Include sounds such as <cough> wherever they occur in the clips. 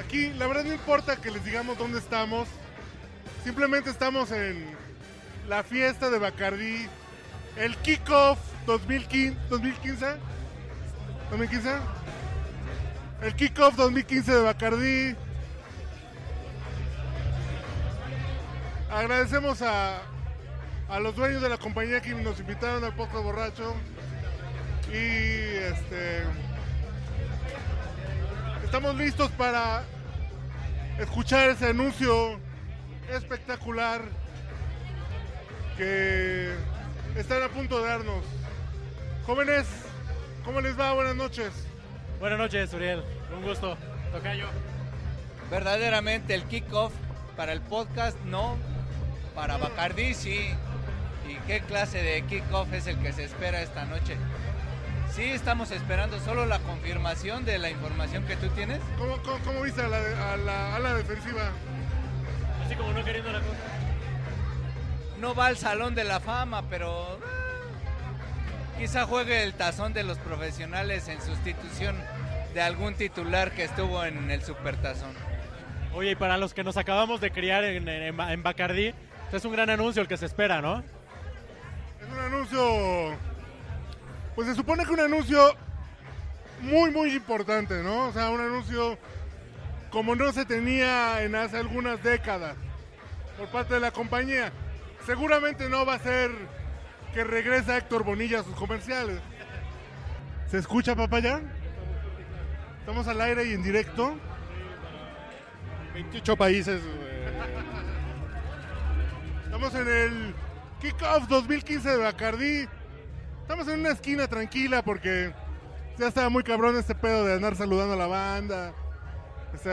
Aquí, la verdad no importa que les digamos dónde estamos. Simplemente estamos en la fiesta de Bacardí, el kickoff 2015, 2015, 2015, el kickoff 2015 de Bacardí. Agradecemos a, a los dueños de la compañía que nos invitaron al podcast borracho y este estamos listos para escuchar ese anuncio espectacular que están a punto de darnos. Jóvenes, ¿cómo les va? Buenas noches. Buenas noches, Uriel. Un gusto. Tocayo. Verdaderamente el kickoff para el podcast no, para Bacardi sí. ¿Y qué clase de kickoff es el que se espera esta noche? Sí, estamos esperando solo la confirmación de la información que tú tienes. ¿Cómo, cómo- cómo viste a la, a la- a la defensiva? Así como no queriendo la cosa. No va al Salón de la Fama, pero quizá juegue el tazón de los profesionales en sustitución de algún titular que estuvo en el Supertazón. Oye, y para los que nos acabamos de criar en, en, en Bacardí, es un gran anuncio el que se espera, ¿no? Es un anuncio. Pues se supone que un anuncio muy, muy importante, ¿no? O sea, un anuncio como no se tenía en hace algunas décadas por parte de la compañía. Seguramente no va a ser que regresa Héctor Bonilla a sus comerciales. ¿Se escucha, papaya? Estamos al aire y en directo. 28 países. Estamos en el Kickoff 2015 de Bacardí. Estamos en una esquina tranquila porque ya estaba muy cabrón este pedo de andar saludando a la banda.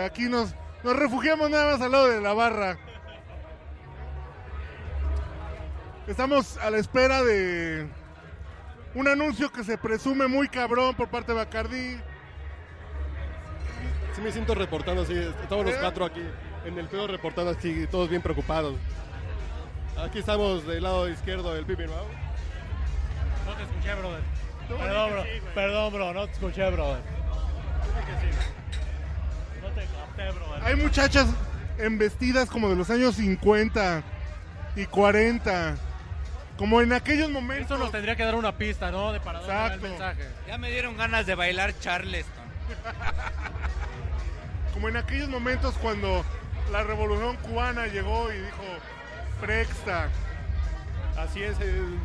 Aquí nos, nos refugiamos nada más al lado de la barra. Estamos a la espera de un anuncio que se presume muy cabrón por parte de Bacardí. Sí me siento reportando así. Estamos los ¿Eh? cuatro aquí en el pedo reportando así, todos bien preocupados. Aquí estamos del lado izquierdo del Pipi, ¿no? No te escuché, brother. Perdón, bro. Perdón, bro. No te escuché, brother. No te capté, brother. Hay muchachas en vestidas como de los años 50 y 40. Como en aquellos momentos. Esto nos tendría que dar una pista, ¿no? De para dónde va el Exacto. mensaje. Ya me dieron ganas de bailar Charleston. <laughs> Como en aquellos momentos cuando la revolución cubana llegó y dijo Prexta. Así es. el-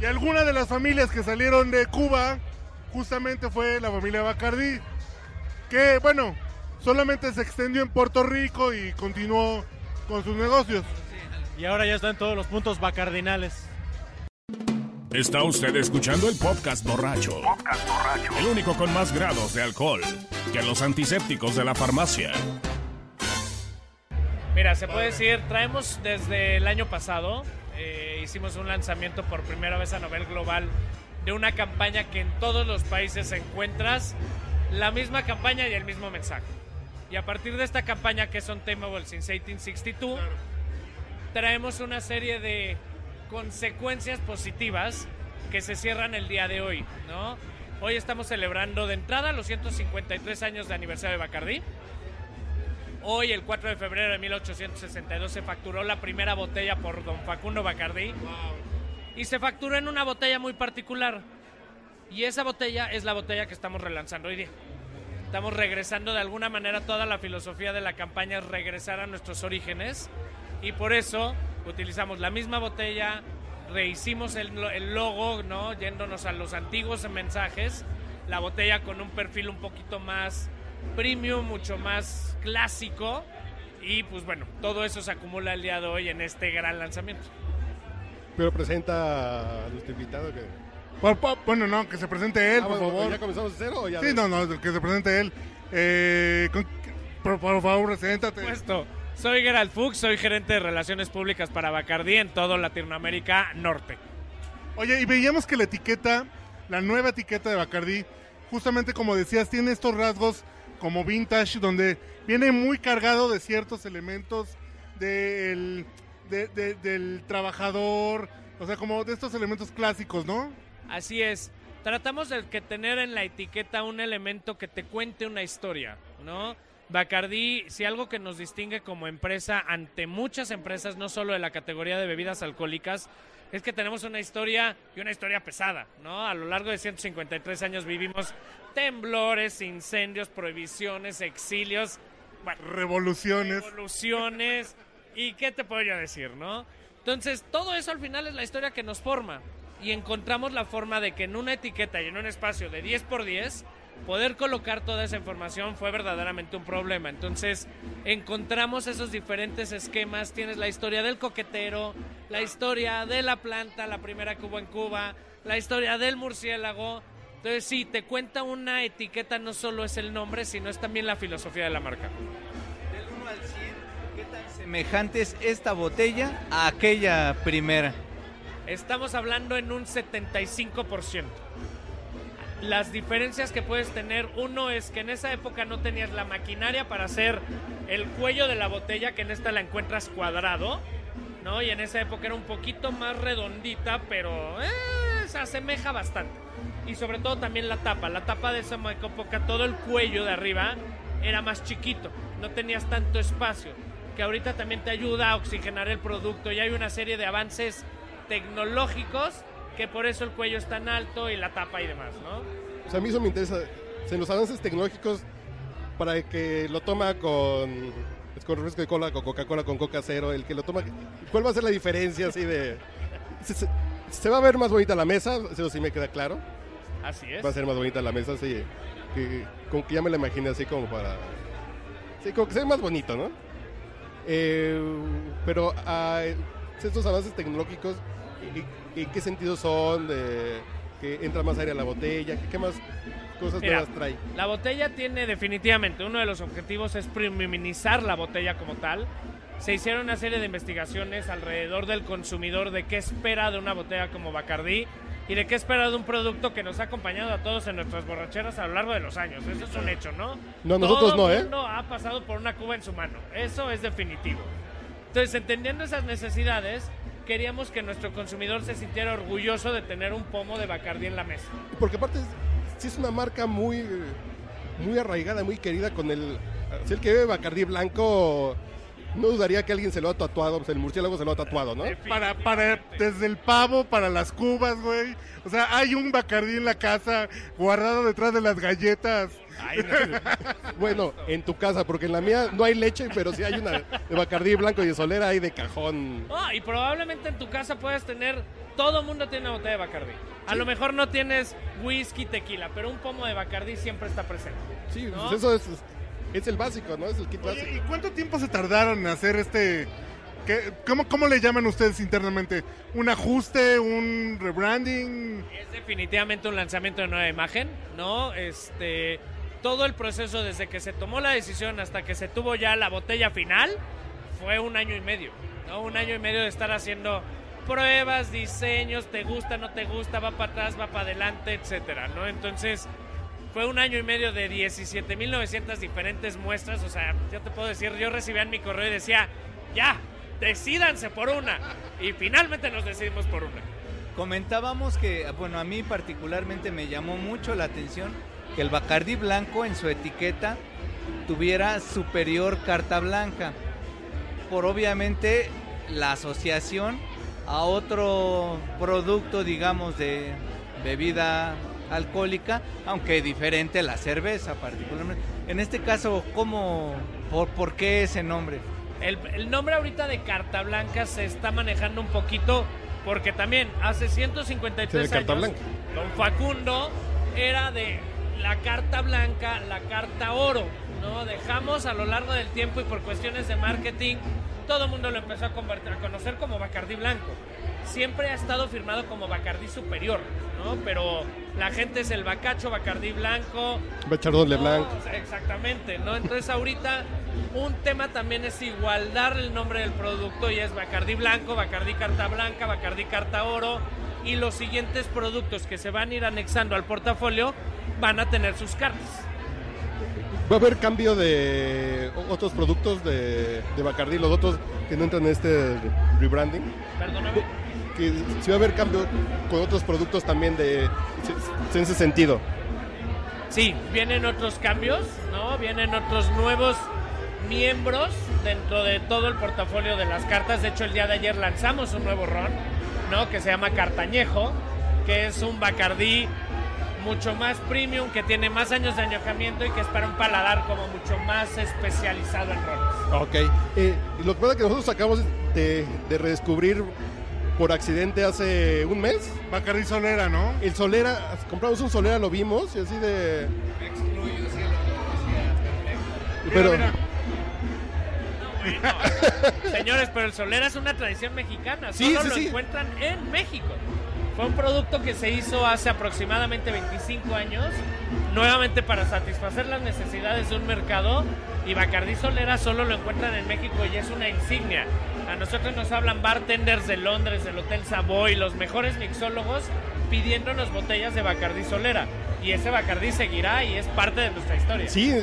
Y alguna de las familias que salieron de Cuba justamente fue la familia Bacardí. Que bueno, solamente se extendió en Puerto Rico y continuó con sus negocios. Y ahora ya está en todos los puntos bacardinales. Está usted escuchando el podcast borracho. El único con más grados de alcohol que los antisépticos de la farmacia. Mira, se puede decir, traemos desde el año pasado, eh, hicimos un lanzamiento por primera vez a nivel global de una campaña que en todos los países encuentras la misma campaña y el mismo mensaje. Y a partir de esta campaña que es Untamable Since 1862, traemos una serie de consecuencias positivas que se cierran el día de hoy, ¿no? Hoy estamos celebrando de entrada los 153 años de aniversario de Bacardí. Hoy, el 4 de febrero de 1862, se facturó la primera botella por don Facundo Bacardí. Y se facturó en una botella muy particular. Y esa botella es la botella que estamos relanzando hoy día. Estamos regresando de alguna manera toda la filosofía de la campaña es regresar a nuestros orígenes. Y por eso utilizamos la misma botella, rehicimos el, el logo, ¿no? Yéndonos a los antiguos mensajes. La botella con un perfil un poquito más premium, mucho más clásico. Y pues bueno, todo eso se acumula el día de hoy en este gran lanzamiento. Pero presenta a nuestro invitado que. Bueno, no, que se presente él, Ah, por bueno, favor. ¿Ya comenzamos de cero o ya? Sí, no, no, que se presente él. Eh, con- por, por favor, preséntate. Puesto. Soy Gerald Fuchs, soy gerente de Relaciones Públicas para Bacardí en todo Latinoamérica Norte. Oye, y veíamos que la etiqueta la nueva etiqueta de Bacardi. Justamente como decías, tiene estos rasgos como vintage, donde viene muy cargado de ciertos elementos del, de- de- del trabajador, o sea, como de estos elementos clásicos, ¿no? Así es. Tratamos de que tener en la etiqueta un elemento que te cuente una historia, ¿no? Bacardí, si algo que nos distingue como empresa ante muchas empresas, no solo de la categoría de bebidas alcohólicas, es que tenemos una historia y una historia pesada, ¿no? A lo largo de 153 años vivimos temblores, incendios, prohibiciones, exilios, bueno, Revoluciones. evoluciones y qué te puedo yo decir, ¿no? Entonces, todo eso al final es la historia que nos forma y encontramos la forma de que en una etiqueta y en un espacio de 10 por 10 poder colocar toda esa información fue verdaderamente un problema. Entonces, encontramos esos diferentes esquemas, tienes la historia del coquetero, la historia de la planta, la primera que hubo en Cuba, la historia del murciélago. Entonces, sí, te cuenta una etiqueta, no solo es el nombre, sino es también la filosofía de la marca. Del 1 al 100, ¿qué tan semejante es esta botella a aquella primera? Estamos hablando en un 75%. Las diferencias que puedes tener, uno es que en esa época no tenías la maquinaria para hacer el cuello de la botella, que en esta la encuentras cuadrado, ¿no? Y en esa época era un poquito más redondita, pero eh, se asemeja bastante. Y sobre todo también la tapa. La tapa de esa época, todo el cuello de arriba era más chiquito, no tenías tanto espacio, que ahorita también te ayuda a oxigenar el producto y hay una serie de avances tecnológicos que por eso el cuello es tan alto y la tapa y demás, ¿no? O sea, a mí eso me interesa. En los avances tecnológicos, para el que lo toma con, con refresco de cola, con Coca-Cola, con Coca Cero, el que lo toma, ¿cuál va a ser la diferencia así de... Se, se- se va a ver más bonita la mesa, eso sí me queda claro. Así es. Va a ser más bonita la mesa, sí. Que, como que ya me la imaginé así como para... Sí, como que se ve más bonito, ¿no? Eh, pero ah, estos avances tecnológicos, ¿y- y- ¿en qué sentido son? De, que entra más aire a la botella, ¿qué, más cosas Mira, nuevas trae? La botella tiene definitivamente uno de los objetivos es premiumizar la botella como tal. Se hicieron una serie de investigaciones alrededor del consumidor de qué espera de una botella como Bacardí y de qué espera de un producto que nos ha acompañado a todos en nuestras borracheras a lo largo de los años. Eso es un hecho, ¿no? No, nosotros Todo no, ¿eh? mundo ha pasado por una cuba en su mano. Eso es definitivo. Entonces, entendiendo esas necesidades, queríamos que nuestro consumidor se sintiera orgulloso de tener un pomo de Bacardí en la mesa. Porque aparte sí es una marca muy, muy arraigada, muy querida con el... Si el que bebe Bacardí blanco, no dudaría que alguien se lo ha tatuado, pues el murciélago se lo ha tatuado, ¿no? Para, para, desde el pavo, para las cubas, güey. O sea, hay un Bacardí en la casa guardado detrás de las galletas. <laughs> Bueno, en tu casa, porque en la mía no hay leche, pero sí hay una de Bacardí blanco y de solera ahí de cajón. Ah, y probablemente en tu casa puedas tener, todo mundo tiene una botella de Bacardí. A lo mejor no tienes whisky, tequila, pero un pomo de Bacardí siempre está presente. Sí, ¿No? pues eso es, es el básico, ¿no? Es el kit Oye, ¿y básico. cuánto tiempo se tardaron en hacer este... qué- cómo, ¿Cómo le llaman ustedes internamente? ¿Un ajuste? ¿Un rebranding? Es definitivamente un lanzamiento de nueva imagen, ¿no? Este, todo el proceso desde que se tomó la decisión hasta que se tuvo ya la botella final fue un año y medio, ¿no? Un año y medio de estar haciendo pruebas, diseños, te gusta, no te gusta, va para atrás, va para adelante, etcétera, ¿no? Entonces, fue un año y medio de 17.900 diferentes muestras, o sea, yo te puedo decir, yo recibía en mi correo y decía, ya, decídanse por una. Y finalmente nos decidimos por una. Comentábamos que, bueno, a mí particularmente me llamó mucho la atención que el Bacardí blanco en su etiqueta tuviera superior carta blanca. Por obviamente la asociación a otro producto, digamos, de bebida alcohólica, aunque diferente a la cerveza particularmente. En este caso, ¿cómo, por, por qué ese nombre? El, el nombre ahorita de Carta Blanca se está manejando un poquito porque también hace 153 Sí, de Carta años Blanca. Don Facundo era de la carta blanca, la carta oro, ¿no? Dejamos a lo largo del tiempo y por cuestiones de marketing todo el mundo lo empezó a, convertir- a conocer como Bacardí Blanco. Siempre ha estado firmado como Bacardí Superior, ¿no? Pero la gente es el Bacacho, Bacardí Blanco, no, Leblanc. exactamente, ¿no? Entonces ahorita un tema también es igualdar el nombre del producto y es Bacardí Blanco, Bacardí Carta Blanca, Bacardí Carta Oro. y los siguientes productos que se van a ir anexando al portafolio van a tener sus cartas. ¿Va a haber cambio de otros productos de, de Bacardi, los otros que no entran en este rebranding? Perdóname. Que si va a haber cambio con otros productos también de en ese sentido. Sí, vienen otros cambios, ¿no? Vienen otros nuevos miembros dentro de todo el portafolio de las cartas. De hecho, el día de ayer lanzamos un nuevo ron, ¿no? Que se llama Cartañejo, que es un Bacardí mucho más premium, que tiene más años de añejamiento y que es para un paladar como mucho más especializado en rones. Ok. Eh, lo que pasa es que nosotros acabamos de, de redescubrir por accidente hace un mes Bacardi Solera, ¿no? el Solera, compramos un Solera, lo vimos y así de... Me excluyo si lo conocía, perfecto. Mira, Pero, mira. <laughs> <laughs> Señores, pero el Solera es una tradición mexicana. Sí, Solo sí, lo sí. encuentran en México. Fue un producto que se hizo hace aproximadamente 25 años, nuevamente para satisfacer las necesidades de un mercado. Y Bacardí Solera solo lo encuentran en México y es una insignia. A nosotros nos hablan bartenders de Londres, del Hotel Savoy, los mejores mixólogos pidiéndonos botellas de Bacardí Solera. Y ese Bacardí seguirá y es parte de nuestra historia. sí,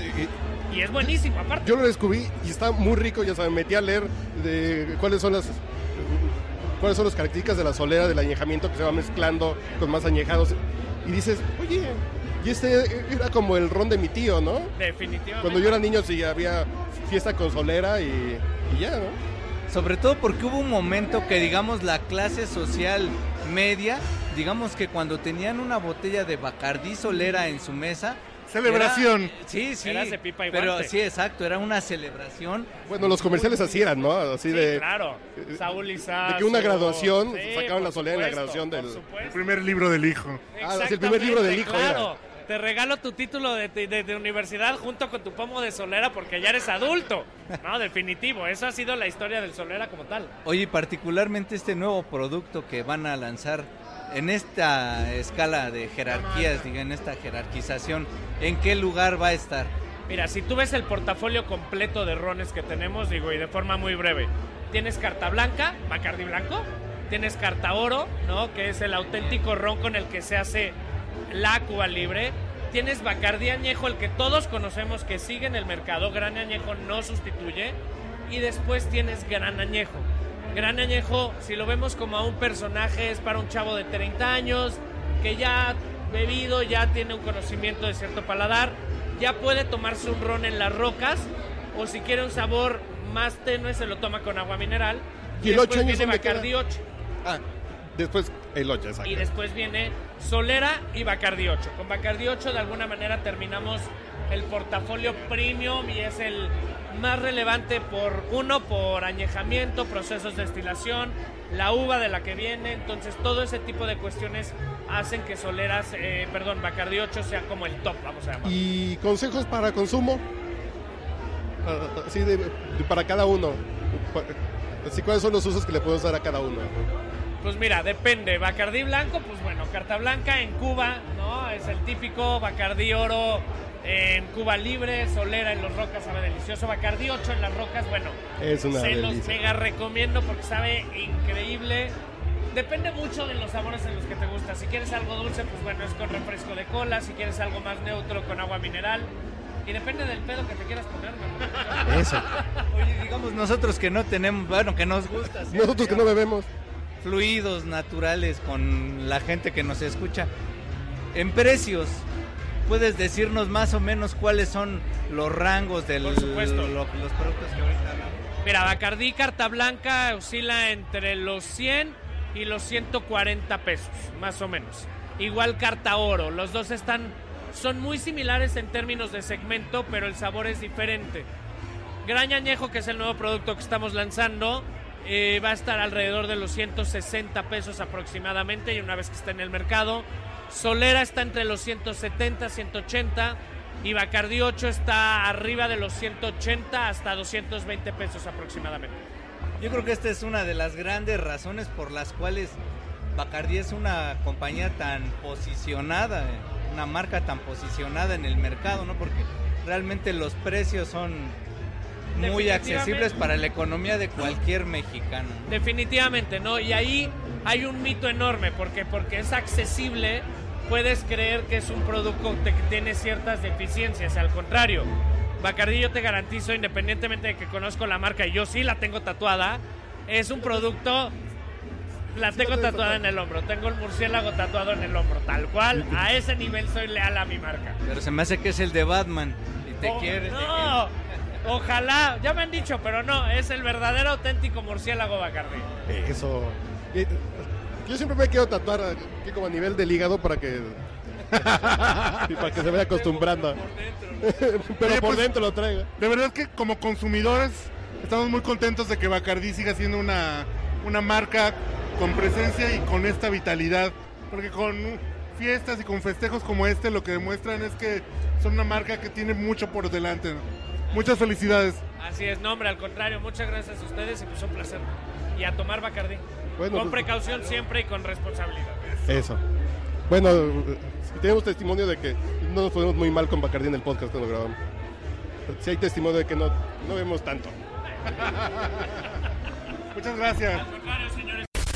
Y es buenísimo, aparte. yo lo descubrí y está muy rico, ya saben, metí a leer de cuáles son las cuáles son las características de la solera, del añejamiento que se va mezclando con más añejados. Y dices, oye, y este era como el ron de mi tío, ¿no? Definitivamente. Cuando yo era niño sí había fiesta con solera y, y ya, ¿no? Sobre todo porque hubo un momento que, digamos, la clase social media, digamos que cuando tenían una botella de Bacardí Solera en su mesa... Celebración. era- sí, sí. Eras de pipa y Pero guante. sí, exacto, era una celebración. Bueno, los comerciales así eran, ¿no? Así Sí, de... claro. Saúl Izazo. de que una graduación, Sí, sacaban la solera en la graduación del-. El primer libro del hijo. Ah, es el primer libro del hijo, era. Te regalo tu título de, de- de universidad junto con tu pomo de solera porque ya eres adulto. No, definitivo. Esa ha sido la historia del solera como tal. Oye, y particularmente este nuevo producto que van a lanzar en esta escala de jerarquías, diga, en esta jerarquización, ¿en qué lugar va a estar? Mira, si tú ves el portafolio completo de rones que tenemos, digo, y de forma muy breve, tienes carta blanca, Bacardi blanco, tienes carta oro, ¿no? Que es el auténtico ron con el que se hace la Cuba Libre. Tienes Bacardi añejo, el que todos conocemos que sigue en el mercado, Gran añejo no sustituye. Y después tienes Gran añejo. Gran añejo, si lo vemos como a un personaje, es para un chavo de 30 años que ya ha bebido, ya tiene un conocimiento de cierto paladar, ya puede tomarse un ron en las rocas, o si quiere un sabor más tenue, se lo toma con agua mineral. ¿Y el después ocho años viene? Bacardi 8. Ah, después el 8, exacto. Y después viene Solera y Bacardi 8. Con Bacardi 8 de alguna manera terminamos el portafolio premium y es el más relevante por uno por añejamiento, procesos de destilación, la uva de la que viene, entonces todo ese tipo de cuestiones hacen que Soleras, eh, perdón, Bacardi 8 sea como el top, vamos a llamar. ¿Y consejos para consumo? Ah, Así de, de- para cada uno. Así, ¿cuáles son los usos que le podemos dar a cada uno? Pues mira, depende. Bacardí blanco, pues bueno, carta blanca en Cuba, ¿no? Es el típico. Bacardí oro en Cuba libre, Solera en los rocas sabe delicioso. Bacardí 8 en las rocas, bueno, Es una se los delicia. mega recomiendo porque sabe increíble. Depende mucho de los sabores en los que te gusta. Si quieres algo dulce, pues bueno, es con refresco de cola. Si quieres algo más neutro, con agua mineral. Y depende del pedo que te quieras poner, ¿no? Eso. <laughs> Oye, digamos nosotros que no tenemos, bueno, que nos gusta. Nosotros que no bebemos. Fluidos naturales con la gente que nos escucha. En precios, ¿puedes decirnos más o menos cuáles son los rangos de los productos que ahorita hablamos? Mira, Bacardí carta blanca oscila entre los 100 y los 140 pesos, más o menos. Igual carta oro, los dos están son muy similares en términos de segmento, pero el sabor es diferente. Gran Añejo, que es el nuevo producto que estamos lanzando, eh, va a estar alrededor de los 160 pesos aproximadamente y una vez que esté en el mercado. Solera está entre los 170, 180 y Bacardi 8 está arriba de los 180 hasta 220 pesos aproximadamente. Yo creo que esta es una de las grandes razones por las cuales Bacardi es una compañía tan posicionada, una marca tan posicionada en el mercado, ¿no? Porque realmente los precios son muy accesibles para la economía de cualquier mexicano. ¿no? Definitivamente, ¿no? Y ahí hay un mito enorme, porque porque es accesible, puedes creer que es un producto que tiene ciertas deficiencias, al contrario. Bacardí yo te garantizo, independientemente de que conozco la marca y yo sí la tengo tatuada, es un producto la tengo tatuada en el hombro, tengo el murciélago tatuado en el hombro, tal cual, <laughs> a ese nivel soy leal a mi marca. Pero se me hace que es el de Batman y te Oh, quieres. No, ojalá, ya me han dicho, pero no, es el verdadero auténtico murciélago Bacardí. Eso. Y, yo siempre me quiero tatuar aquí como a nivel del hígado para que. <laughs> y para que se vaya acostumbrando. <laughs> Pero Oye, por pues- dentro lo traigo. De verdad que como consumidores estamos muy contentos de que Bacardí siga siendo una, una marca con presencia y con esta vitalidad. Porque con fiestas y con festejos como este lo que demuestran es que son una marca que tiene mucho por delante. ¿no? Muchas felicidades. Así es, no, hombre, al contrario, muchas gracias a ustedes y pues un placer. Y a tomar Bacardí. Bueno, con pues- precaución siempre y con responsabilidad. Eso. Bueno, tenemos testimonio de que no nos ponemos muy mal con Bacardí en el podcast cuando grabamos. Si hay testimonio de que no, no vemos tanto. <laughs> Muchas gracias.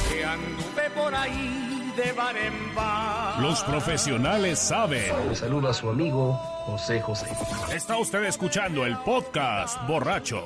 Que anduve por ahí de bar en bar. Los profesionales saben. Le saluda a su amigo José José. Está usted escuchando el podcast borracho.